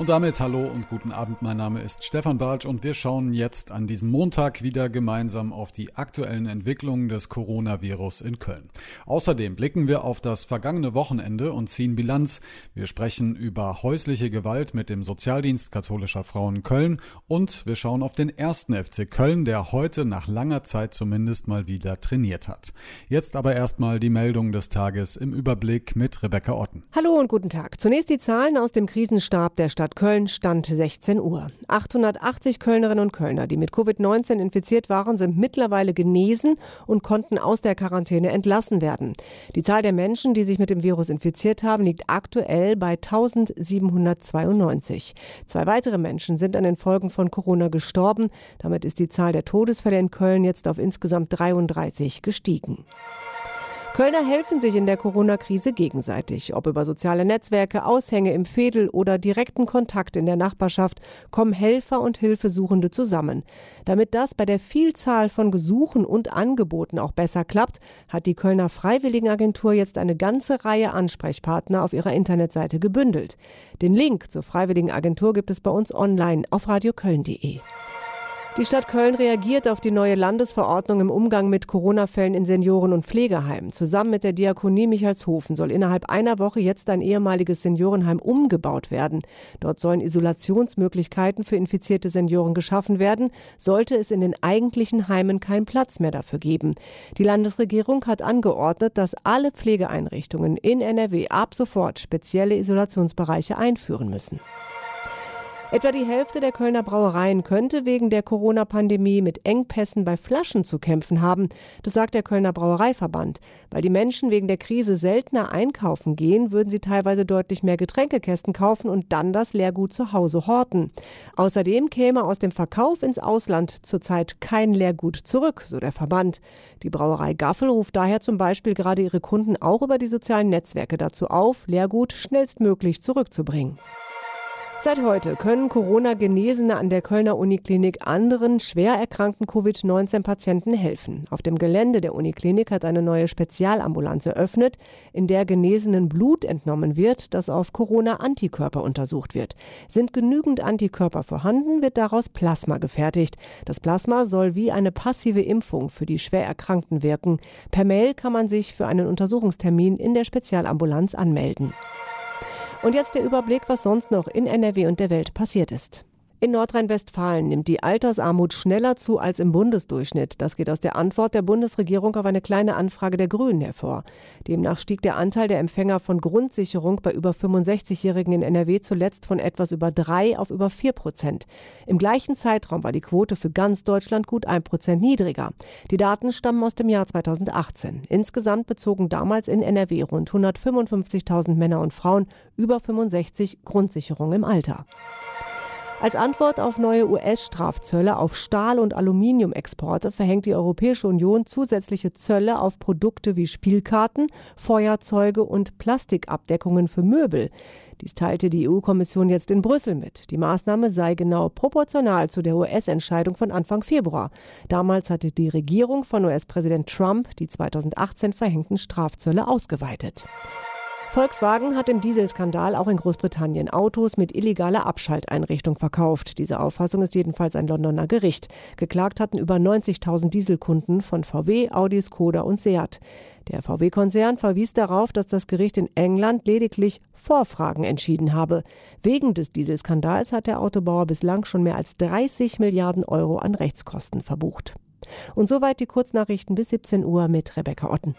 Und damit hallo und guten Abend. Mein Name ist Stefan Bartsch und wir schauen jetzt an diesem Montag wieder gemeinsam auf die aktuellen Entwicklungen des Coronavirus in Köln. Außerdem blicken wir auf das vergangene Wochenende und ziehen Bilanz. Wir sprechen über häusliche Gewalt mit dem Sozialdienst katholischer Frauen Köln und wir schauen auf den ersten FC Köln, der heute nach langer Zeit zumindest mal wieder trainiert hat. Jetzt aber erstmal die Meldung des Tages im Überblick mit Rebecca Otten. Hallo und guten Tag. Zunächst die Zahlen aus dem Krisenstab der Stadt Stadt Köln stand 16 Uhr. 880 Kölnerinnen und Kölner, die mit Covid-19 infiziert waren, sind mittlerweile genesen und konnten aus der Quarantäne entlassen werden. Die Zahl der Menschen, die sich mit dem Virus infiziert haben, liegt aktuell bei 1792. Zwei weitere Menschen sind an den Folgen von Corona gestorben. Damit ist die Zahl der Todesfälle in Köln jetzt auf insgesamt 33 gestiegen. Kölner helfen sich in der Corona-Krise gegenseitig. Ob über soziale Netzwerke, Aushänge im Fädel oder direkten Kontakt in der Nachbarschaft, kommen Helfer und Hilfesuchende zusammen. Damit das bei der Vielzahl von Gesuchen und Angeboten auch besser klappt, hat die Kölner Freiwilligenagentur jetzt eine ganze Reihe Ansprechpartner auf ihrer Internetseite gebündelt. Den Link zur Freiwilligenagentur gibt es bei uns online auf radioköln.de. Die Stadt Köln reagiert auf die neue Landesverordnung im Umgang mit Corona-Fällen in Senioren- und Pflegeheimen. Zusammen mit der Diakonie Michalshofen soll innerhalb einer Woche jetzt ein ehemaliges Seniorenheim umgebaut werden. Dort sollen Isolationsmöglichkeiten für infizierte Senioren geschaffen werden, sollte es in den eigentlichen Heimen keinen Platz mehr dafür geben. Die Landesregierung hat angeordnet, dass alle Pflegeeinrichtungen in NRW ab sofort spezielle Isolationsbereiche einführen müssen. Etwa die Hälfte der Kölner Brauereien könnte wegen der Corona-Pandemie mit Engpässen bei Flaschen zu kämpfen haben. Das sagt der Kölner Brauereiverband. Weil die Menschen wegen der Krise seltener einkaufen gehen, würden sie teilweise deutlich mehr Getränkekästen kaufen und dann das Leergut zu Hause horten. Außerdem käme aus dem Verkauf ins Ausland zurzeit kein Leergut zurück, so der Verband. Die Brauerei Gaffel ruft daher zum Beispiel gerade ihre Kunden auch über die sozialen Netzwerke dazu auf, Leergut schnellstmöglich zurückzubringen. Seit heute können Corona-Genesene an der Kölner Uniklinik anderen schwer erkrankten Covid-19-Patienten helfen. Auf dem Gelände der Uniklinik hat eine neue Spezialambulanz eröffnet, in der Genesenen Blut entnommen wird, das auf Corona-Antikörper untersucht wird. Sind genügend Antikörper vorhanden, wird daraus Plasma gefertigt. Das Plasma soll wie eine passive Impfung für die schwer Erkrankten wirken. Per Mail kann man sich für einen Untersuchungstermin in der Spezialambulanz anmelden. Und jetzt der Überblick, was sonst noch in NRW und der Welt passiert ist. In Nordrhein-Westfalen nimmt die Altersarmut schneller zu als im Bundesdurchschnitt. Das geht aus der Antwort der Bundesregierung auf eine kleine Anfrage der Grünen hervor. Demnach stieg der Anteil der Empfänger von Grundsicherung bei über 65-Jährigen in NRW zuletzt von etwas über drei auf über vier Prozent. Im gleichen Zeitraum war die Quote für ganz Deutschland gut ein Prozent niedriger. Die Daten stammen aus dem Jahr 2018. Insgesamt bezogen damals in NRW rund 155.000 Männer und Frauen über 65 Grundsicherung im Alter. Als Antwort auf neue US-Strafzölle auf Stahl- und Aluminiumexporte verhängt die Europäische Union zusätzliche Zölle auf Produkte wie Spielkarten, Feuerzeuge und Plastikabdeckungen für Möbel. Dies teilte die EU-Kommission jetzt in Brüssel mit. Die Maßnahme sei genau proportional zu der US-Entscheidung von Anfang Februar. Damals hatte die Regierung von US-Präsident Trump die 2018 verhängten Strafzölle ausgeweitet. Volkswagen hat im Dieselskandal auch in Großbritannien Autos mit illegaler Abschalteinrichtung verkauft. Diese Auffassung ist jedenfalls ein Londoner Gericht. Geklagt hatten über 90.000 Dieselkunden von VW, Audi, Skoda und Seat. Der VW-Konzern verwies darauf, dass das Gericht in England lediglich Vorfragen entschieden habe. Wegen des Dieselskandals hat der Autobauer bislang schon mehr als 30 Milliarden Euro an Rechtskosten verbucht. Und soweit die Kurznachrichten bis 17 Uhr mit Rebecca Otten.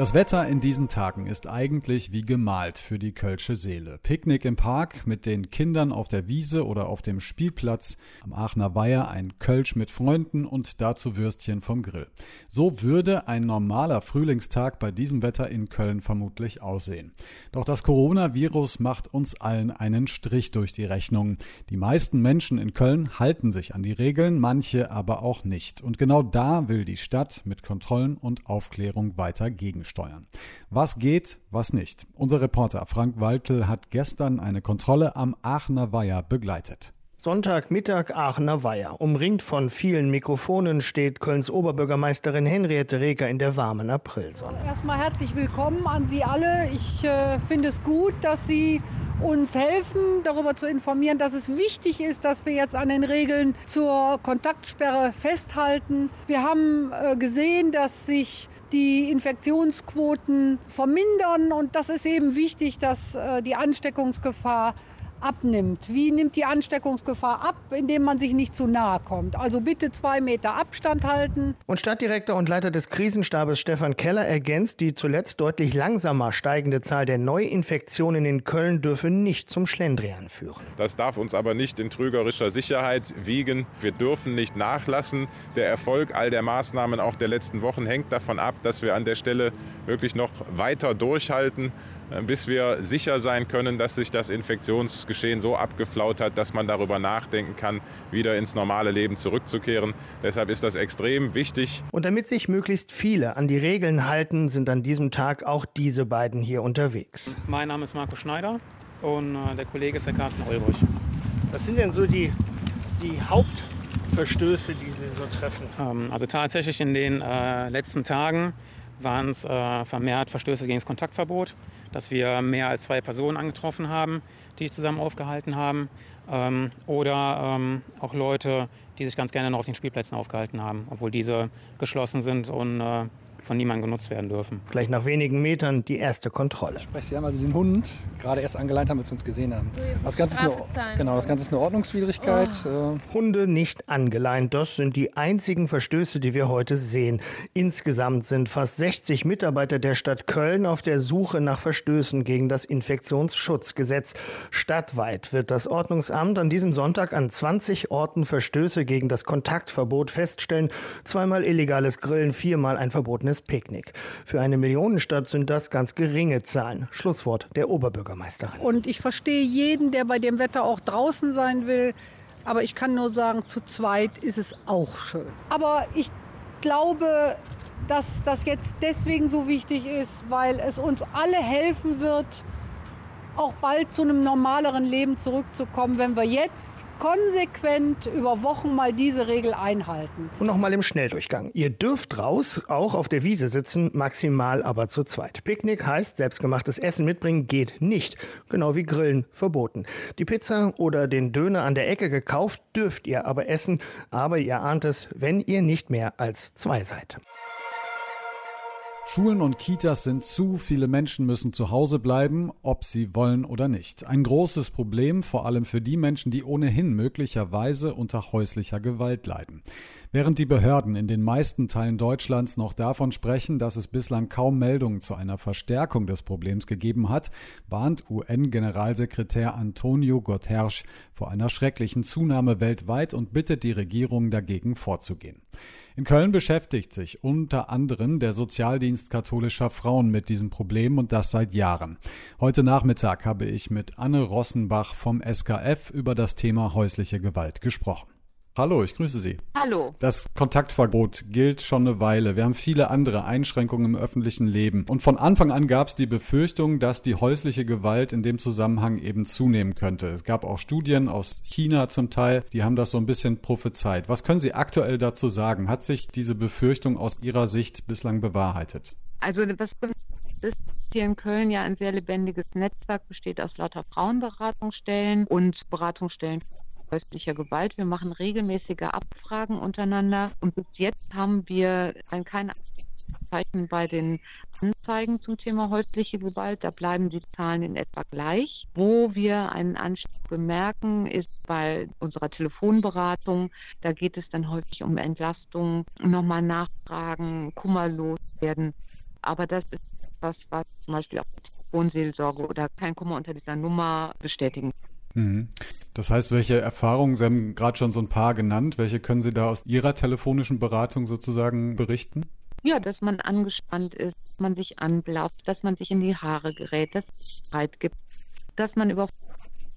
Das Wetter in diesen Tagen ist eigentlich wie gemalt für die Kölsche Seele. Picknick im Park mit den Kindern auf der Wiese oder auf dem Spielplatz, am Aachener Weiher ein Kölsch mit Freunden und dazu Würstchen vom Grill. So würde ein normaler Frühlingstag bei diesem Wetter in Köln vermutlich aussehen. Doch das Coronavirus macht uns allen einen Strich durch die Rechnung. Die meisten Menschen in Köln halten sich an die Regeln, manche aber auch nicht. Und genau da will die Stadt mit Kontrollen und Aufklärung weiter gegensteuern steuern. Was geht, was nicht? Unser Reporter Frank Waltel hat gestern eine Kontrolle am Aachener Weiher begleitet. Sonntagmittag Aachener Weiher. Umringt von vielen Mikrofonen steht Kölns Oberbürgermeisterin Henriette Reker in der warmen Aprilsonne. Erstmal herzlich willkommen an Sie alle. Ich äh, finde es gut, dass Sie uns helfen, darüber zu informieren, dass es wichtig ist, dass wir jetzt an den Regeln zur Kontaktsperre festhalten. Wir haben äh, gesehen, dass sich die Infektionsquoten vermindern und das ist eben wichtig, dass äh, die Ansteckungsgefahr abnimmt. Wie nimmt die Ansteckungsgefahr ab? Indem man sich nicht zu nahe kommt. Also bitte zwei Meter Abstand halten. Und Stadtdirektor und Leiter des Krisenstabes Stefan Keller ergänzt, die zuletzt deutlich langsamer steigende Zahl der Neuinfektionen in Köln dürfe nicht zum Schlendrian führen. Das darf uns aber nicht in trügerischer Sicherheit wiegen. Wir dürfen nicht nachlassen. Der Erfolg all der Maßnahmen auch der letzten Wochen hängt davon ab, dass wir an der Stelle wirklich noch weiter durchhalten bis wir sicher sein können, dass sich das Infektionsgeschehen so abgeflaut hat, dass man darüber nachdenken kann, wieder ins normale Leben zurückzukehren. Deshalb ist das extrem wichtig. Und damit sich möglichst viele an die Regeln halten, sind an diesem Tag auch diese beiden hier unterwegs. Mein Name ist Marco Schneider und äh, der Kollege ist der Carsten Olbrich. Was sind denn so die, die Hauptverstöße, die Sie so treffen? Ähm, also tatsächlich in den äh, letzten Tagen waren es äh, vermehrt Verstöße gegen das Kontaktverbot dass wir mehr als zwei Personen angetroffen haben, die zusammen aufgehalten haben. Ähm, oder ähm, auch Leute, die sich ganz gerne noch auf den Spielplätzen aufgehalten haben, obwohl diese geschlossen sind und äh, von niemandem genutzt werden dürfen. Gleich nach wenigen Metern die erste Kontrolle. Sie haben also den Hund gerade erst angeleint haben, als wir uns gesehen haben. Das Ganze, ist eine, genau, das Ganze ist eine Ordnungswidrigkeit. Oh. Hunde nicht angeleint, das sind die einzigen Verstöße, die wir heute sehen. Insgesamt sind fast 60 Mitarbeiter der Stadt Köln auf der Suche nach Verstößen gegen das Infektionsschutzgesetz. Stadtweit wird das Ordnungsamt an diesem Sonntag an 20 Orten Verstöße gegen das Kontaktverbot feststellen. Zweimal illegales Grillen, viermal ein verbotenes Picknick. Für eine Millionenstadt sind das ganz geringe Zahlen. Schlusswort der Oberbürgermeisterin. Und ich verstehe jeden, der bei dem Wetter auch draußen sein will. Aber ich kann nur sagen, zu zweit ist es auch schön. Aber ich glaube, dass das jetzt deswegen so wichtig ist, weil es uns alle helfen wird, auch bald zu einem normaleren Leben zurückzukommen, wenn wir jetzt konsequent über Wochen mal diese Regel einhalten. Und nochmal im Schnelldurchgang. Ihr dürft raus, auch auf der Wiese sitzen, maximal aber zu zweit. Picknick heißt, selbstgemachtes Essen mitbringen geht nicht. Genau wie Grillen verboten. Die Pizza oder den Döner an der Ecke gekauft dürft ihr aber essen. Aber ihr ahnt es, wenn ihr nicht mehr als zwei seid. Schulen und Kitas sind zu, viele Menschen müssen zu Hause bleiben, ob sie wollen oder nicht. Ein großes Problem, vor allem für die Menschen, die ohnehin möglicherweise unter häuslicher Gewalt leiden. Während die Behörden in den meisten Teilen Deutschlands noch davon sprechen, dass es bislang kaum Meldungen zu einer Verstärkung des Problems gegeben hat, warnt UN-Generalsekretär Antonio Guterres vor einer schrecklichen Zunahme weltweit und bittet die Regierung dagegen vorzugehen. In Köln beschäftigt sich unter anderem der Sozialdienst katholischer Frauen mit diesem Problem und das seit Jahren. Heute Nachmittag habe ich mit Anne Rossenbach vom SKF über das Thema häusliche Gewalt gesprochen. Hallo, ich grüße Sie. Hallo. Das Kontaktverbot gilt schon eine Weile. Wir haben viele andere Einschränkungen im öffentlichen Leben. Und von Anfang an gab es die Befürchtung, dass die häusliche Gewalt in dem Zusammenhang eben zunehmen könnte. Es gab auch Studien aus China zum Teil, die haben das so ein bisschen prophezeit. Was können Sie aktuell dazu sagen? Hat sich diese Befürchtung aus Ihrer Sicht bislang bewahrheitet? Also was ist hier in Köln ja ein sehr lebendiges Netzwerk, besteht aus lauter Frauenberatungsstellen und Beratungsstellen häuslicher Gewalt. Wir machen regelmäßige Abfragen untereinander und bis jetzt haben wir kein Zeichen bei den Anzeigen zum Thema häusliche Gewalt. Da bleiben die Zahlen in etwa gleich. Wo wir einen Anstieg bemerken, ist bei unserer Telefonberatung. Da geht es dann häufig um Entlastung, nochmal nachfragen, kummerlos werden. Aber das ist etwas, was zum Beispiel auch Telefonseelsorge oder kein Kummer unter dieser Nummer bestätigen. Mhm. Das heißt, welche Erfahrungen, Sie haben gerade schon so ein paar genannt, welche können Sie da aus Ihrer telefonischen Beratung sozusagen berichten? Ja, dass man angespannt ist, dass man sich anblafft, dass man sich in die Haare gerät, dass es Streit gibt, dass man über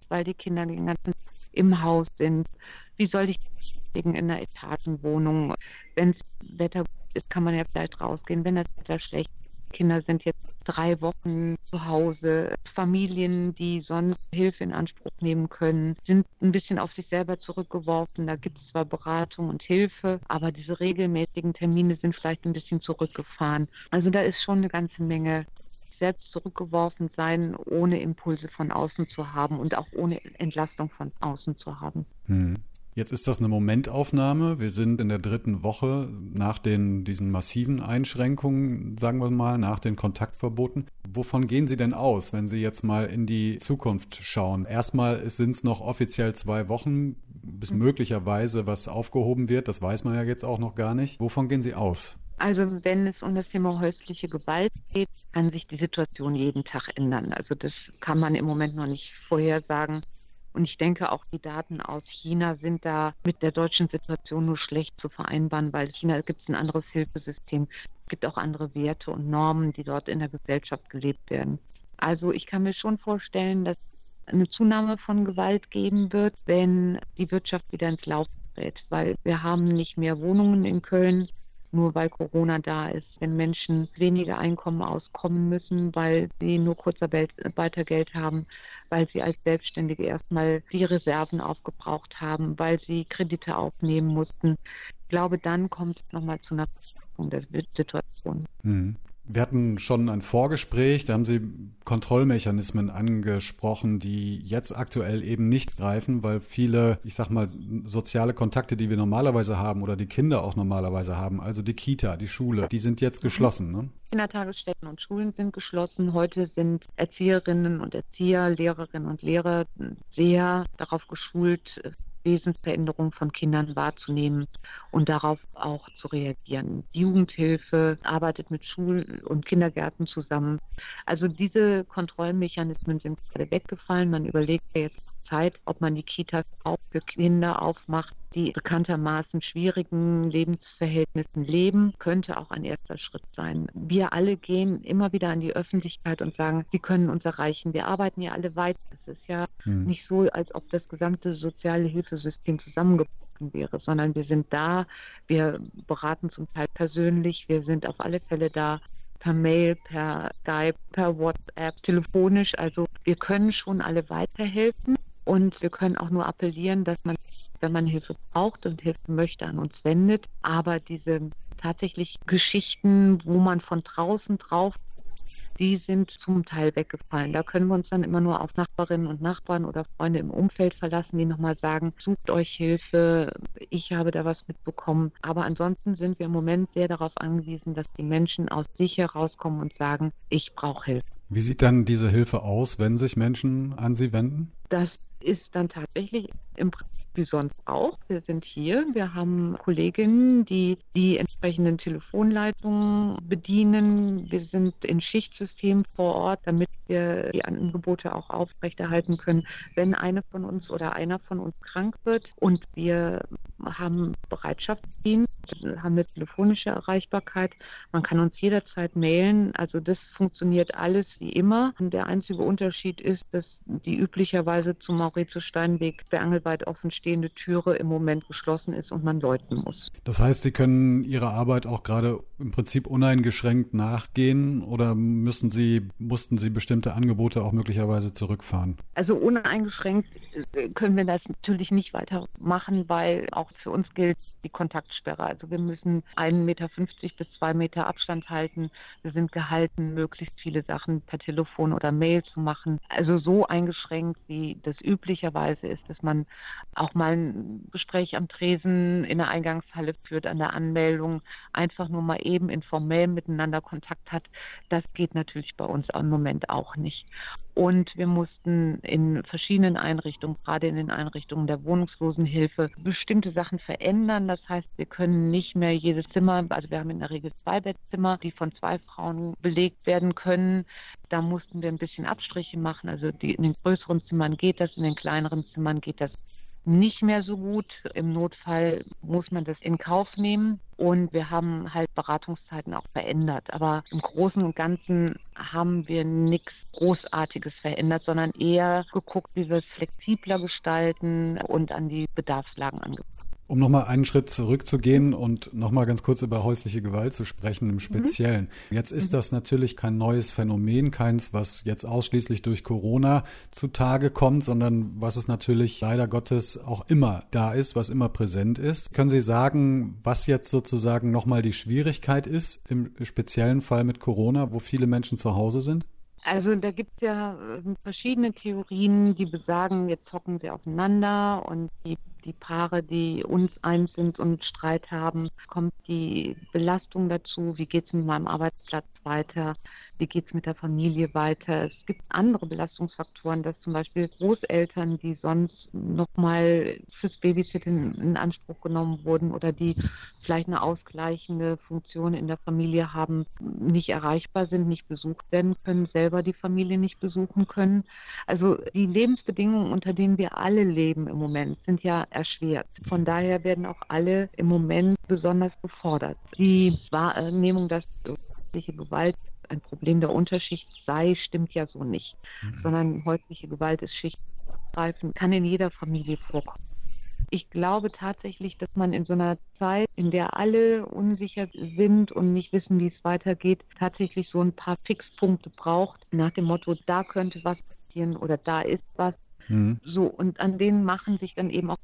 weil die Kinder den ganzen im Haus sind. Wie soll ich in einer Etagenwohnung? Wenn das Wetter gut ist, kann man ja vielleicht rausgehen. Wenn das Wetter schlecht ist, Kinder sind jetzt drei Wochen zu Hause. Familien, die sonst Hilfe in Anspruch nehmen können, sind ein bisschen auf sich selber zurückgeworfen. Da gibt es zwar Beratung und Hilfe, aber diese regelmäßigen Termine sind vielleicht ein bisschen zurückgefahren. Also da ist schon eine ganze Menge selbst zurückgeworfen sein, ohne Impulse von außen zu haben und auch ohne Entlastung von außen zu haben. Hm. Jetzt ist das eine Momentaufnahme. Wir sind in der dritten Woche nach den, diesen massiven Einschränkungen, sagen wir mal, nach den Kontaktverboten. Wovon gehen Sie denn aus, wenn Sie jetzt mal in die Zukunft schauen? Erstmal sind es noch offiziell zwei Wochen, bis möglicherweise was aufgehoben wird. Das weiß man ja jetzt auch noch gar nicht. Wovon gehen Sie aus? Also wenn es um das Thema häusliche Gewalt geht, kann sich die Situation jeden Tag ändern. Also das kann man im Moment noch nicht vorhersagen. Und ich denke, auch die Daten aus China sind da mit der deutschen Situation nur schlecht zu vereinbaren, weil China gibt es ein anderes Hilfesystem. Es gibt auch andere Werte und Normen, die dort in der Gesellschaft gelebt werden. Also ich kann mir schon vorstellen, dass es eine Zunahme von Gewalt geben wird, wenn die Wirtschaft wieder ins Laufen gerät, weil wir haben nicht mehr Wohnungen in Köln, nur weil Corona da ist. Wenn Menschen weniger Einkommen auskommen müssen, weil sie nur Kurzarbeitergeld haben, weil sie als Selbstständige erstmal die Reserven aufgebraucht haben, weil sie Kredite aufnehmen mussten. Ich glaube, dann kommt es nochmal zu einer Verschärfung der Situation. Mhm. Wir hatten schon ein Vorgespräch, da haben Sie Kontrollmechanismen angesprochen, die jetzt aktuell eben nicht greifen, weil viele, ich sag mal, soziale Kontakte, die wir normalerweise haben oder die Kinder auch normalerweise haben, also die Kita, die Schule, die sind jetzt geschlossen. Ne? Kindertagesstätten und Schulen sind geschlossen. Heute sind Erzieherinnen und Erzieher, Lehrerinnen und Lehrer sehr darauf geschult, Wesensveränderungen von Kindern wahrzunehmen und darauf auch zu reagieren. Die Jugendhilfe arbeitet mit Schul- und Kindergärten zusammen. Also diese Kontrollmechanismen sind gerade weggefallen. Man überlegt jetzt Zeit, ob man die Kitas auch für Kinder aufmacht, die bekanntermaßen schwierigen Lebensverhältnissen leben, könnte auch ein erster Schritt sein. Wir alle gehen immer wieder an die Öffentlichkeit und sagen, sie können uns erreichen. Wir arbeiten ja alle weit. Es ist ja hm. nicht so, als ob das gesamte soziale Hilfesystem zusammengebrochen wäre, sondern wir sind da, wir beraten zum Teil persönlich, wir sind auf alle Fälle da per Mail, per Skype, per WhatsApp, telefonisch. Also wir können schon alle weiterhelfen und wir können auch nur appellieren, dass man wenn man Hilfe braucht und Hilfe möchte, an uns wendet. Aber diese tatsächlich Geschichten, wo man von draußen drauf die sind zum Teil weggefallen. Da können wir uns dann immer nur auf Nachbarinnen und Nachbarn oder Freunde im Umfeld verlassen, die nochmal sagen, sucht euch Hilfe, ich habe da was mitbekommen. Aber ansonsten sind wir im Moment sehr darauf angewiesen, dass die Menschen aus sich herauskommen und sagen, ich brauche Hilfe. Wie sieht dann diese Hilfe aus, wenn sich Menschen an Sie wenden? Das ist dann tatsächlich im Prinzip wie sonst auch. Wir sind hier. Wir haben Kolleginnen, die die entsprechenden Telefonleitungen bedienen. Wir sind in Schichtsystem vor Ort, damit wir die Angebote auch aufrechterhalten können, wenn eine von uns oder einer von uns krank wird. Und wir haben Bereitschaftsdienst, haben eine telefonische Erreichbarkeit. Man kann uns jederzeit mailen. Also das funktioniert alles wie immer. Der einzige Unterschied ist, dass die üblicherweise zum Mauritius Steinweg der Angelweit offen stehende Türe im Moment geschlossen ist und man läuten muss. Das heißt, Sie können Ihrer Arbeit auch gerade im Prinzip uneingeschränkt nachgehen oder müssen Sie, mussten Sie bestimmte Angebote auch möglicherweise zurückfahren? Also uneingeschränkt äh, können wir das natürlich nicht weitermachen, weil auch für uns gilt die Kontaktsperre. Also wir müssen 1,50 Meter bis 2 Meter Abstand halten. Wir sind gehalten, möglichst viele Sachen per Telefon oder Mail zu machen. Also so eingeschränkt, wie das üblicherweise ist, dass man auch mal ein Gespräch am Tresen in der Eingangshalle führt, an der Anmeldung, einfach nur mal eben informell miteinander Kontakt hat. Das geht natürlich bei uns im Moment auch nicht. Und wir mussten in verschiedenen Einrichtungen, gerade in den Einrichtungen der Wohnungslosenhilfe, bestimmte Sachen verändern. Das heißt, wir können nicht mehr jedes Zimmer, also wir haben in der Regel zwei Bettzimmer, die von zwei Frauen belegt werden können. Da mussten wir ein bisschen Abstriche machen. Also die, in den größeren Zimmern geht das, in den kleineren Zimmern geht das nicht mehr so gut. Im Notfall muss man das in Kauf nehmen. Und wir haben halt Beratungszeiten auch verändert. Aber im Großen und Ganzen haben wir nichts Großartiges verändert, sondern eher geguckt, wie wir es flexibler gestalten und an die Bedarfslagen angepasst. Um nochmal einen Schritt zurückzugehen und nochmal ganz kurz über häusliche Gewalt zu sprechen im Speziellen. Mhm. Jetzt ist das natürlich kein neues Phänomen, keins, was jetzt ausschließlich durch Corona zutage kommt, sondern was es natürlich leider Gottes auch immer da ist, was immer präsent ist. Können Sie sagen, was jetzt sozusagen nochmal die Schwierigkeit ist im speziellen Fall mit Corona, wo viele Menschen zu Hause sind? Also da gibt es ja ähm, verschiedene Theorien, die besagen, jetzt hocken sie aufeinander und die die Paare, die uns eins sind und Streit haben, kommt die Belastung dazu, wie geht es mit meinem Arbeitsplatz weiter, wie geht es mit der Familie weiter. Es gibt andere Belastungsfaktoren, dass zum Beispiel Großeltern, die sonst nochmal fürs Babysitting in Anspruch genommen wurden oder die vielleicht eine ausgleichende Funktion in der Familie haben, nicht erreichbar sind, nicht besucht werden können, selber die Familie nicht besuchen können. Also die Lebensbedingungen, unter denen wir alle leben im Moment, sind ja erschwert. Von daher werden auch alle im Moment besonders gefordert. Die Wahrnehmung, dass häusliche Gewalt ein Problem der Unterschicht sei, stimmt ja so nicht, mhm. sondern häusliche Gewalt ist schichtgreifend, kann in jeder Familie vorkommen. Ich glaube tatsächlich, dass man in so einer Zeit, in der alle unsicher sind und nicht wissen, wie es weitergeht, tatsächlich so ein paar Fixpunkte braucht, nach dem Motto, da könnte was passieren oder da ist was. Mhm. So, und an denen machen sich dann eben auch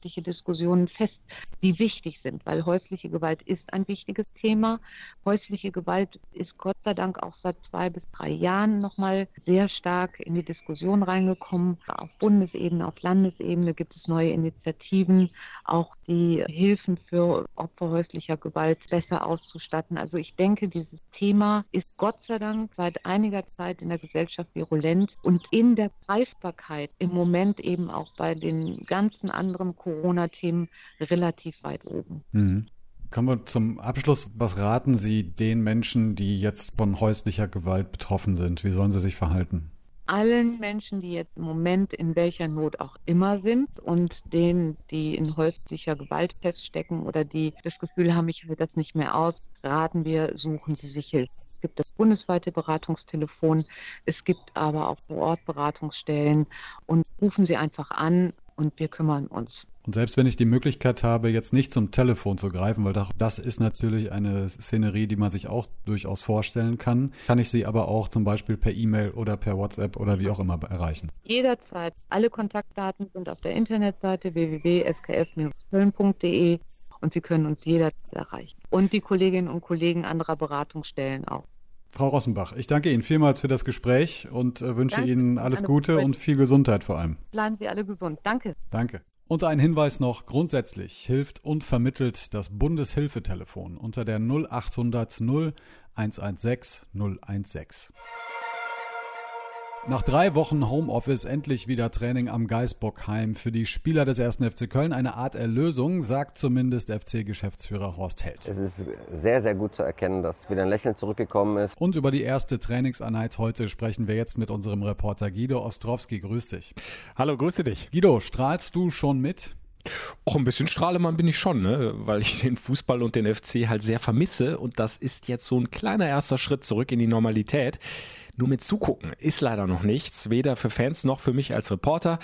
gesellschaftliche Diskussionen fest, die wichtig sind, weil häusliche Gewalt ist ein wichtiges Thema. Häusliche Gewalt ist Gott sei Dank auch seit zwei bis drei Jahren nochmal sehr stark in die Diskussion reingekommen. Auf Bundesebene, auf Landesebene gibt es neue Initiativen, auch die Hilfen für Opfer häuslicher Gewalt besser auszustatten. Also ich denke, dieses Thema ist Gott sei Dank seit einiger Zeit in der Gesellschaft virulent und in der Greifbarkeit im Moment eben auch bei den ganzen anderen Corona-Themen relativ weit oben. Mhm. Kommen wir zum Abschluss. Was raten Sie den Menschen, die jetzt von häuslicher Gewalt betroffen sind? Wie sollen sie sich verhalten? allen Menschen, die jetzt im Moment in welcher Not auch immer sind und denen, die in häuslicher Gewalt feststecken oder die das Gefühl haben, ich halte das nicht mehr aus, raten wir, suchen Sie sich Hilfe. Es gibt das bundesweite Beratungstelefon, es gibt aber auch vor Ort Beratungsstellen und rufen Sie einfach an und wir kümmern uns. Und selbst wenn ich die Möglichkeit habe, jetzt nicht zum Telefon zu greifen, weil das ist natürlich eine Szenerie, die man sich auch durchaus vorstellen kann, kann ich sie aber auch zum Beispiel per E-Mail oder per WhatsApp oder wie auch immer erreichen. Jederzeit. Alle Kontaktdaten sind auf der Internetseite www.skf-köln.de und Sie können uns jederzeit erreichen. Und die Kolleginnen und Kollegen anderer Beratungsstellen auch. Frau Rossenbach, ich danke Ihnen vielmals für das Gespräch und äh, wünsche danke. Ihnen alles Gute und viel Gesundheit vor allem. Bleiben Sie alle gesund. Danke. Danke. Und ein Hinweis noch, grundsätzlich hilft und vermittelt das Bundeshilfetelefon unter der 0800 0 116 016. Nach drei Wochen Homeoffice endlich wieder Training am Geisbockheim. Für die Spieler des 1. FC Köln eine Art Erlösung, sagt zumindest FC-Geschäftsführer Horst Held. Es ist sehr, sehr gut zu erkennen, dass wieder ein Lächeln zurückgekommen ist. Und über die erste Trainingseinheit heute sprechen wir jetzt mit unserem Reporter Guido Ostrowski. Grüß dich. Hallo, grüße dich. Guido, strahlst du schon mit? Auch ein bisschen Strahlemann bin ich schon, ne? weil ich den Fußball und den FC halt sehr vermisse. Und das ist jetzt so ein kleiner erster Schritt zurück in die Normalität. Nur mit zugucken ist leider noch nichts, weder für Fans noch für mich als Reporter.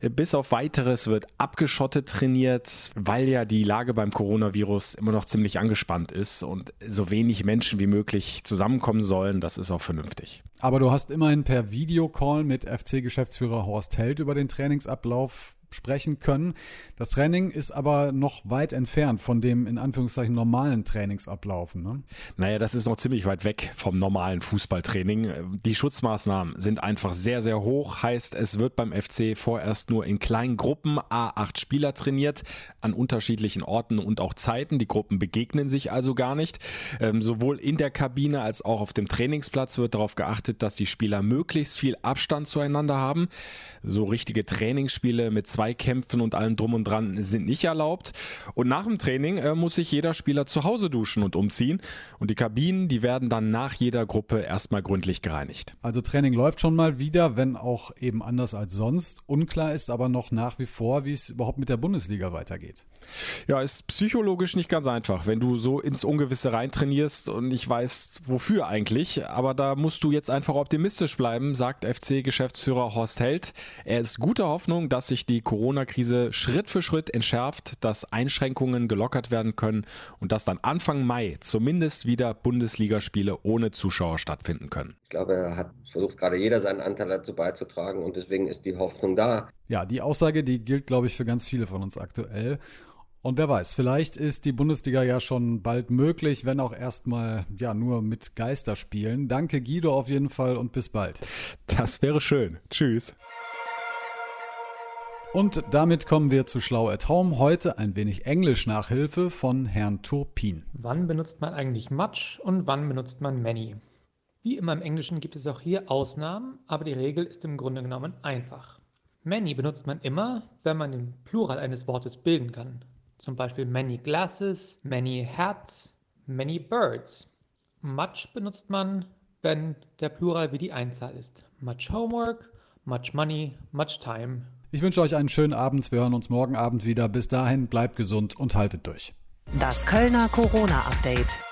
Bis auf weiteres wird abgeschottet trainiert, weil ja die Lage beim Coronavirus immer noch ziemlich angespannt ist und so wenig Menschen wie möglich zusammenkommen sollen. Das ist auch vernünftig. Aber du hast immerhin per Videocall mit FC-Geschäftsführer Horst Held über den Trainingsablauf sprechen können. Das Training ist aber noch weit entfernt von dem in Anführungszeichen normalen Trainingsablaufen. Ne? Naja, das ist noch ziemlich weit weg vom normalen Fußballtraining. Die Schutzmaßnahmen sind einfach sehr, sehr hoch. Heißt, es wird beim FC vorerst nur in kleinen Gruppen A8 Spieler trainiert, an unterschiedlichen Orten und auch Zeiten. Die Gruppen begegnen sich also gar nicht. Ähm, sowohl in der Kabine als auch auf dem Trainingsplatz wird darauf geachtet, dass die Spieler möglichst viel Abstand zueinander haben. So richtige Trainingsspiele mit zwei Zweikämpfen und allem drum und dran sind nicht erlaubt. Und nach dem Training äh, muss sich jeder Spieler zu Hause duschen und umziehen. Und die Kabinen, die werden dann nach jeder Gruppe erstmal gründlich gereinigt. Also Training läuft schon mal wieder, wenn auch eben anders als sonst. Unklar ist aber noch nach wie vor, wie es überhaupt mit der Bundesliga weitergeht. Ja, ist psychologisch nicht ganz einfach, wenn du so ins Ungewisse reintrainierst und nicht weißt, wofür eigentlich. Aber da musst du jetzt einfach optimistisch bleiben, sagt FC-Geschäftsführer Horst Held. Er ist guter Hoffnung, dass sich die Corona-Krise Schritt für Schritt entschärft, dass Einschränkungen gelockert werden können und dass dann Anfang Mai zumindest wieder Bundesligaspiele ohne Zuschauer stattfinden können. Ich glaube, er hat versucht gerade jeder seinen Anteil dazu beizutragen und deswegen ist die Hoffnung da. Ja, die Aussage, die gilt, glaube ich, für ganz viele von uns aktuell. Und wer weiß, vielleicht ist die Bundesliga ja schon bald möglich, wenn auch erstmal ja nur mit Geisterspielen. Danke Guido auf jeden Fall und bis bald. Das wäre schön. Tschüss. Und damit kommen wir zu Schlau at Home. Heute ein wenig Englisch-Nachhilfe von Herrn Turpin. Wann benutzt man eigentlich much und wann benutzt man many? Wie immer im Englischen gibt es auch hier Ausnahmen, aber die Regel ist im Grunde genommen einfach. Many benutzt man immer, wenn man den Plural eines Wortes bilden kann. Zum Beispiel many glasses, many hats, many birds. Much benutzt man, wenn der Plural wie die Einzahl ist. Much homework, much money, much time. Ich wünsche euch einen schönen Abend. Wir hören uns morgen Abend wieder. Bis dahin bleibt gesund und haltet durch. Das Kölner Corona-Update.